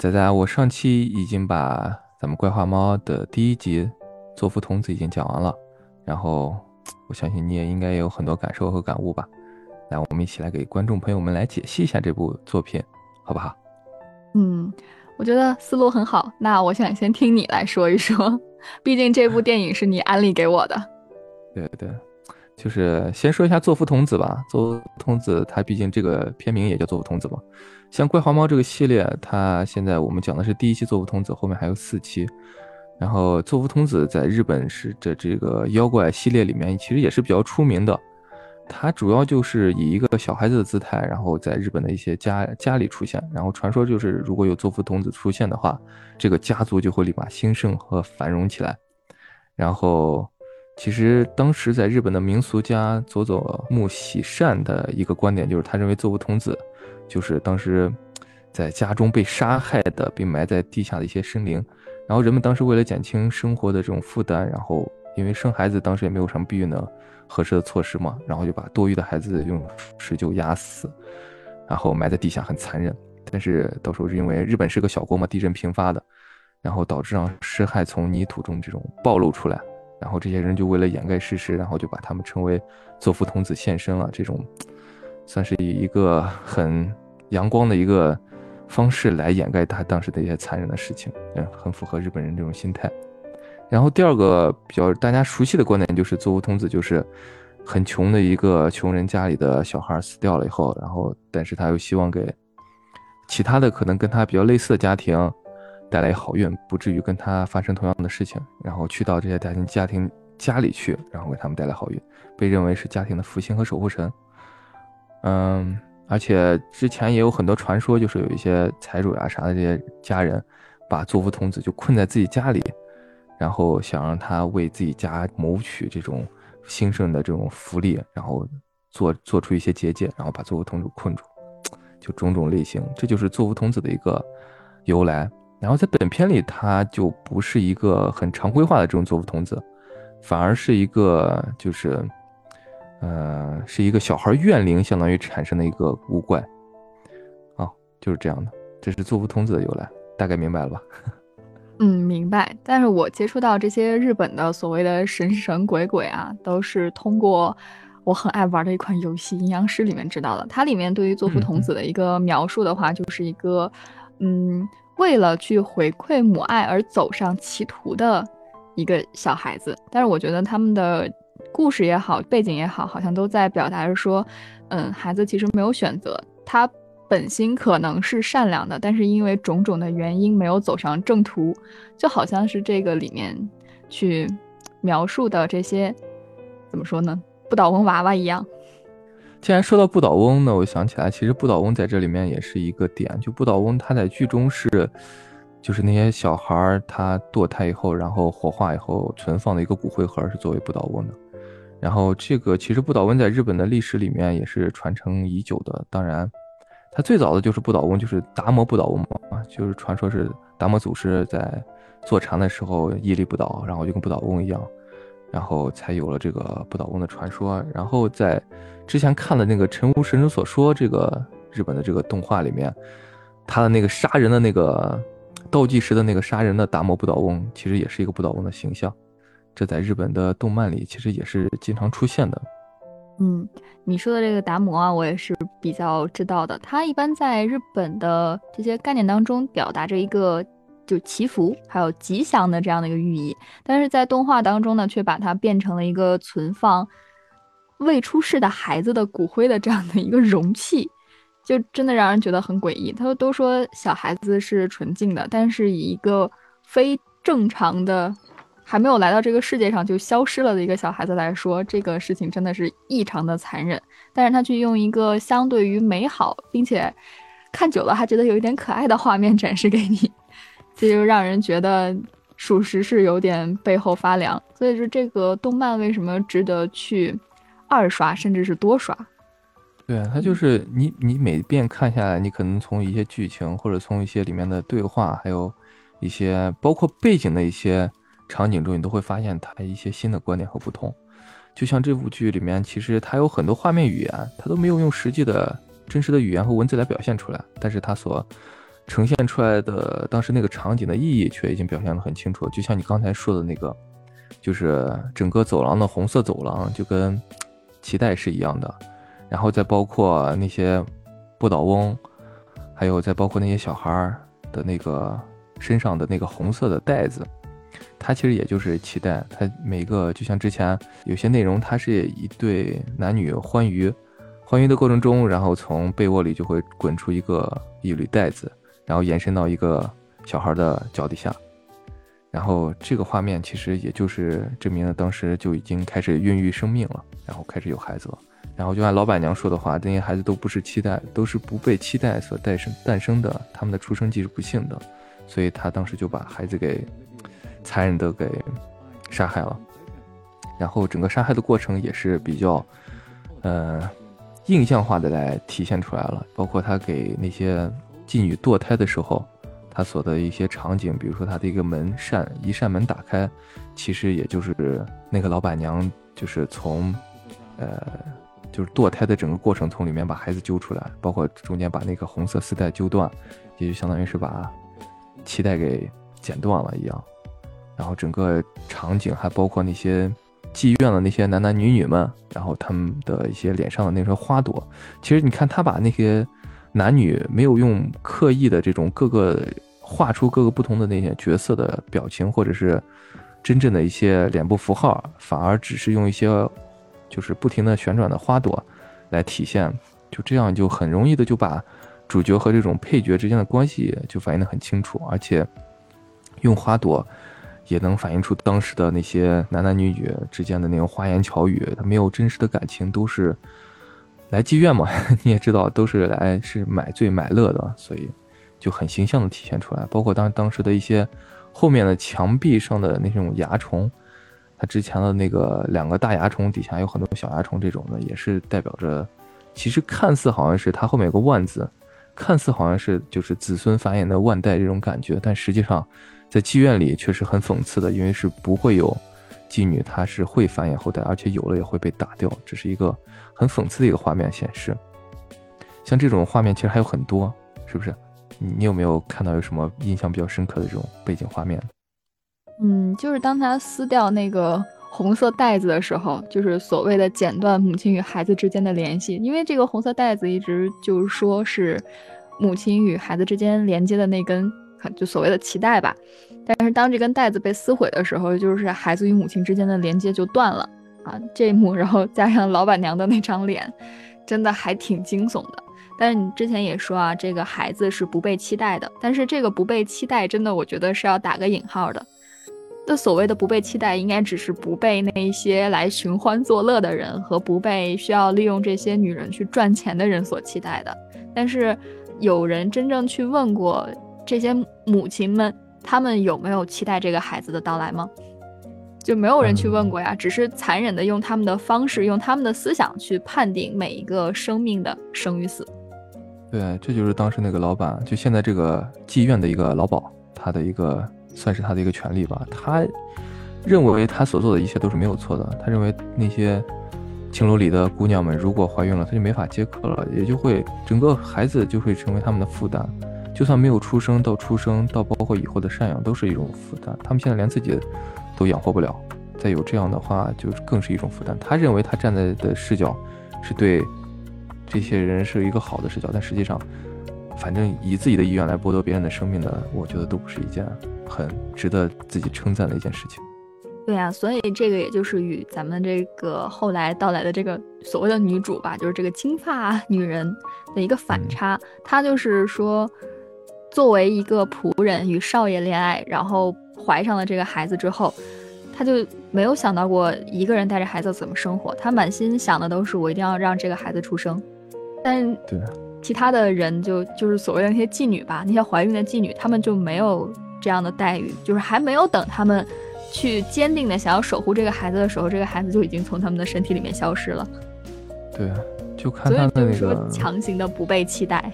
啊，仔仔，我上期已经把咱们怪话猫的第一集作福童子已经讲完了，然后我相信你也应该有很多感受和感悟吧。来，我们一起来给观众朋友们来解析一下这部作品，好不好？嗯，我觉得思路很好。那我想先听你来说一说，毕竟这部电影是你安利给我的。对对。就是先说一下作福童子吧。作福童子，它毕竟这个片名也叫作福童子嘛。像怪黄猫这个系列，它现在我们讲的是第一期作福童子，后面还有四期。然后作福童子在日本是的这个妖怪系列里面，其实也是比较出名的。它主要就是以一个小孩子的姿态，然后在日本的一些家家里出现。然后传说就是，如果有作福童子出现的话，这个家族就会立马兴盛和繁荣起来。然后。其实当时在日本的民俗家佐佐木喜善的一个观点就是，他认为作福童子就是当时在家中被杀害的，并埋在地下的一些生灵。然后人们当时为了减轻生活的这种负担，然后因为生孩子当时也没有什么避孕的合适的措施嘛，然后就把多余的孩子用石臼压死，然后埋在地下，很残忍。但是到时候是因为日本是个小国嘛，地震频发的，然后导致让尸骸从泥土中这种暴露出来。然后这些人就为了掩盖事实，然后就把他们称为作福童子现身了。这种算是以一个很阳光的一个方式来掩盖他当时的一些残忍的事情，嗯，很符合日本人这种心态。然后第二个比较大家熟悉的观点就是作福童子就是很穷的一个穷人家里的小孩死掉了以后，然后但是他又希望给其他的可能跟他比较类似的家庭。带来好运，不至于跟他发生同样的事情，然后去到这些家庭家庭家里去，然后给他们带来好运，被认为是家庭的福星和守护神。嗯，而且之前也有很多传说，就是有一些财主呀啥的这些家人，把作福童子就困在自己家里，然后想让他为自己家谋取这种兴盛的这种福利，然后做做出一些结界，然后把作福童子困住，就种种类型，这就是作福童子的一个由来。然后在本片里，他就不是一个很常规化的这种作福童子，反而是一个就是，呃，是一个小孩怨灵，相当于产生的一个古怪，啊，就是这样的。这是作福童子的由来，大概明白了吧？嗯，明白。但是我接触到这些日本的所谓的神神鬼鬼啊，都是通过我很爱玩的一款游戏《阴阳师》里面知道的。它里面对于作福童子的一个描述的话，就是一个，嗯。为了去回馈母爱而走上歧途的一个小孩子，但是我觉得他们的故事也好，背景也好，好像都在表达着说，嗯，孩子其实没有选择，他本心可能是善良的，但是因为种种的原因没有走上正途，就好像是这个里面去描述的这些，怎么说呢，不倒翁娃娃一样。既然说到不倒翁呢，我想起来，其实不倒翁在这里面也是一个点。就不倒翁，他在剧中是，就是那些小孩儿他堕胎以后，然后火化以后存放的一个骨灰盒，是作为不倒翁的。然后这个其实不倒翁在日本的历史里面也是传承已久的。当然，它最早的就是不倒翁，就是达摩不倒翁嘛，就是传说是达摩祖师在坐禅的时候屹立不倒，然后就跟不倒翁一样。然后才有了这个不倒翁的传说。然后在之前看的那个《陈无神之所说》这个日本的这个动画里面，他的那个杀人的那个倒计时的那个杀人的达摩不倒翁，其实也是一个不倒翁的形象。这在日本的动漫里其实也是经常出现的。嗯，你说的这个达摩啊，我也是比较知道的。他一般在日本的这些概念当中，表达着一个。就祈福，还有吉祥的这样的一个寓意，但是在动画当中呢，却把它变成了一个存放未出世的孩子的骨灰的这样的一个容器，就真的让人觉得很诡异。他都说小孩子是纯净的，但是以一个非正常的还没有来到这个世界上就消失了的一个小孩子来说，这个事情真的是异常的残忍。但是他却用一个相对于美好，并且看久了还觉得有一点可爱的画面展示给你。这就让人觉得，属实是有点背后发凉。所以说，这个动漫为什么值得去二刷，甚至是多刷？对啊，它就是你，你每遍看下来，你可能从一些剧情，或者从一些里面的对话，还有一些包括背景的一些场景中，你都会发现它一些新的观点和不同。就像这部剧里面，其实它有很多画面语言，它都没有用实际的真实的语言和文字来表现出来，但是它所呈现出来的当时那个场景的意义却已经表现得很清楚。就像你刚才说的那个，就是整个走廊的红色走廊就跟脐带是一样的，然后再包括那些不倒翁，还有再包括那些小孩的那个身上的那个红色的带子。它其实也就是脐带，它每个就像之前有些内容，它是一对男女欢愉，欢愉的过程中，然后从被窝里就会滚出一个一缕带子，然后延伸到一个小孩的脚底下，然后这个画面其实也就是证明了当时就已经开始孕育生命了，然后开始有孩子了，然后就按老板娘说的话，这些孩子都不是期待，都是不被期待所诞生诞生的，他们的出生即是不幸的，所以他当时就把孩子给。残忍的给杀害了，然后整个杀害的过程也是比较，呃，印象化的来体现出来了。包括他给那些妓女堕胎的时候，他所的一些场景，比如说他的一个门扇，一扇门打开，其实也就是那个老板娘，就是从，呃，就是堕胎的整个过程从里面把孩子揪出来，包括中间把那个红色丝带揪断，也就相当于是把脐带给剪断了一样。然后整个场景还包括那些妓院的那些男男女女们，然后他们的一些脸上的那些花朵。其实你看他把那些男女没有用刻意的这种各个画出各个不同的那些角色的表情，或者是真正的一些脸部符号，反而只是用一些就是不停的旋转的花朵来体现。就这样就很容易的就把主角和这种配角之间的关系就反映的很清楚，而且用花朵。也能反映出当时的那些男男女女之间的那种花言巧语，他没有真实的感情，都是来妓院嘛，你也知道，都是来是买醉买乐的，所以就很形象的体现出来。包括当当时的一些后面的墙壁上的那种蚜虫，它之前的那个两个大蚜虫底下有很多小蚜虫，这种的也是代表着，其实看似好像是它后面有个万字，看似好像是就是子孙繁衍的万代这种感觉，但实际上。在妓院里确实很讽刺的，因为是不会有妓女，她是会繁衍后代，而且有了也会被打掉，这是一个很讽刺的一个画面显示。像这种画面其实还有很多，是不是？你有没有看到有什么印象比较深刻的这种背景画面？嗯，就是当他撕掉那个红色袋子的时候，就是所谓的剪断母亲与孩子之间的联系，因为这个红色袋子一直就是说是母亲与孩子之间连接的那根。就所谓的脐带吧，但是当这根带子被撕毁的时候，就是孩子与母亲之间的连接就断了啊！这一幕，然后加上老板娘的那张脸，真的还挺惊悚的。但是你之前也说啊，这个孩子是不被期待的，但是这个不被期待，真的我觉得是要打个引号的。那所谓的不被期待，应该只是不被那一些来寻欢作乐的人和不被需要利用这些女人去赚钱的人所期待的。但是有人真正去问过？这些母亲们，他们有没有期待这个孩子的到来吗？就没有人去问过呀，只是残忍的用他们的方式，用他们的思想去判定每一个生命的生与死。对，这就是当时那个老板，就现在这个妓院的一个老鸨，他的一个算是他的一个权利吧。他认为他所做的一切都是没有错的。他认为那些青楼里的姑娘们如果怀孕了，他就没法接客了，也就会整个孩子就会成为他们的负担。就算没有出生，到出生到包括以后的赡养，都是一种负担。他们现在连自己都养活不了，再有这样的话，就更是一种负担。他认为他站在的视角是对这些人是一个好的视角，但实际上，反正以自己的意愿来剥夺别人的生命的，我觉得都不是一件很值得自己称赞的一件事情。对呀，所以这个也就是与咱们这个后来到来的这个所谓的女主吧，就是这个金发女人的一个反差。她就是说。作为一个仆人与少爷恋爱，然后怀上了这个孩子之后，他就没有想到过一个人带着孩子怎么生活。他满心想的都是我一定要让这个孩子出生。但对其他的人就就是所谓的那些妓女吧，那些怀孕的妓女，他们就没有这样的待遇，就是还没有等他们去坚定的想要守护这个孩子的时候，这个孩子就已经从他们的身体里面消失了。对，就看他的那个强行的不被期待。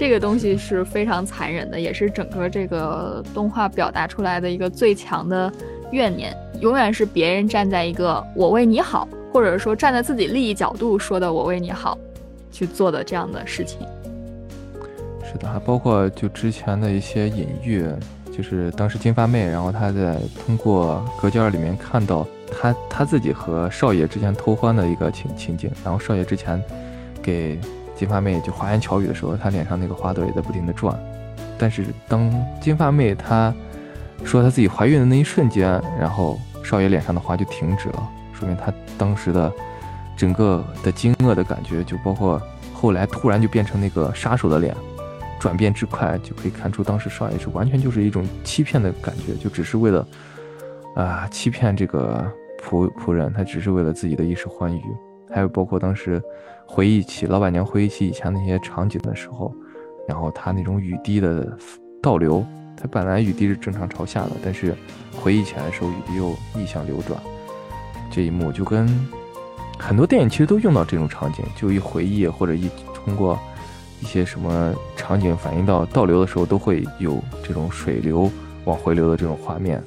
这个东西是非常残忍的，也是整个这个动画表达出来的一个最强的怨念，永远是别人站在一个我为你好，或者说站在自己利益角度说的我为你好，去做的这样的事情。是的，还包括就之前的一些隐喻，就是当时金发妹，然后她在通过隔间里面看到她她自己和少爷之前偷欢的一个情情景，然后少爷之前给金发妹就花言巧语的时候，她脸上那个花朵也在不停的转，但是当金发妹她说她自己怀孕的那一瞬间，然后少爷脸上的花就停止了，说明他当时的整个的惊愕的感觉，就包括后来突然就变成那个杀手的脸。转变之快，就可以看出当时少爷是完全就是一种欺骗的感觉，就只是为了啊欺骗这个仆仆人，他只是为了自己的一时欢愉。还有包括当时回忆起老板娘回忆起以前那些场景的时候，然后他那种雨滴的倒流，他本来雨滴是正常朝下的，但是回忆起来的时候雨滴又逆向流转，这一幕就跟很多电影其实都用到这种场景，就一回忆或者一通过。一些什么场景反映到倒流的时候，都会有这种水流往回流的这种画面。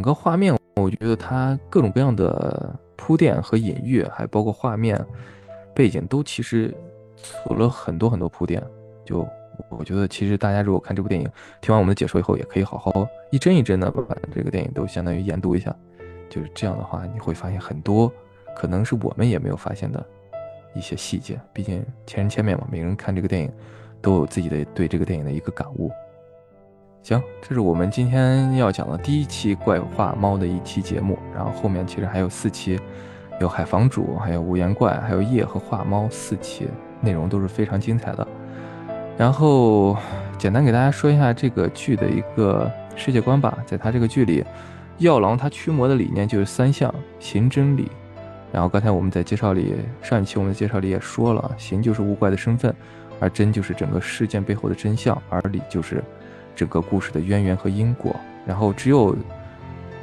整个画面，我觉得它各种各样的铺垫和隐喻，还包括画面背景，都其实做了很多很多铺垫。就我觉得，其实大家如果看这部电影，听完我们的解说以后，也可以好好一帧一帧的把这个电影都相当于研读一下。就是这样的话，你会发现很多可能是我们也没有发现的一些细节。毕竟千人千面嘛，每个人看这个电影都有自己的对这个电影的一个感悟。行，这是我们今天要讲的第一期怪话猫的一期节目。然后后面其实还有四期，有海房主，还有无言怪，还有夜和画猫四期，内容都是非常精彩的。然后简单给大家说一下这个剧的一个世界观吧。在他这个剧里，药郎他驱魔的理念就是三项：行、真、理。然后刚才我们在介绍里，上一期我们的介绍里也说了，行就是物怪的身份，而真就是整个事件背后的真相，而理就是。整个故事的渊源和因果，然后只有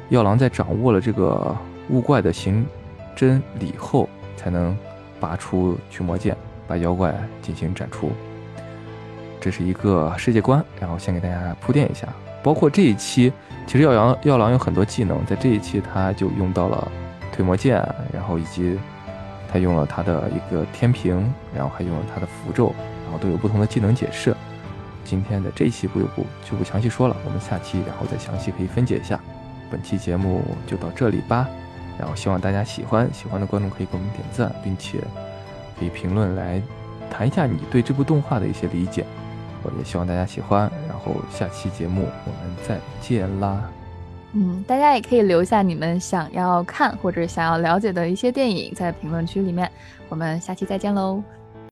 药郎在掌握了这个物怪的行真理后，才能拔出驱魔剑，把妖怪进行斩除。这是一个世界观，然后先给大家铺垫一下。包括这一期，其实药郎药郎有很多技能，在这一期他就用到了推魔剑，然后以及他用了他的一个天平，然后还用了他的符咒，然后都有不同的技能解释。今天的这一期不不就不详细说了，我们下期然后再详细可以分解一下。本期节目就到这里吧，然后希望大家喜欢，喜欢的观众可以给我们点赞，并且可以评论来谈一下你对这部动画的一些理解。我也希望大家喜欢，然后下期节目我们再见啦。嗯，大家也可以留下你们想要看或者想要了解的一些电影在评论区里面，我们下期再见喽。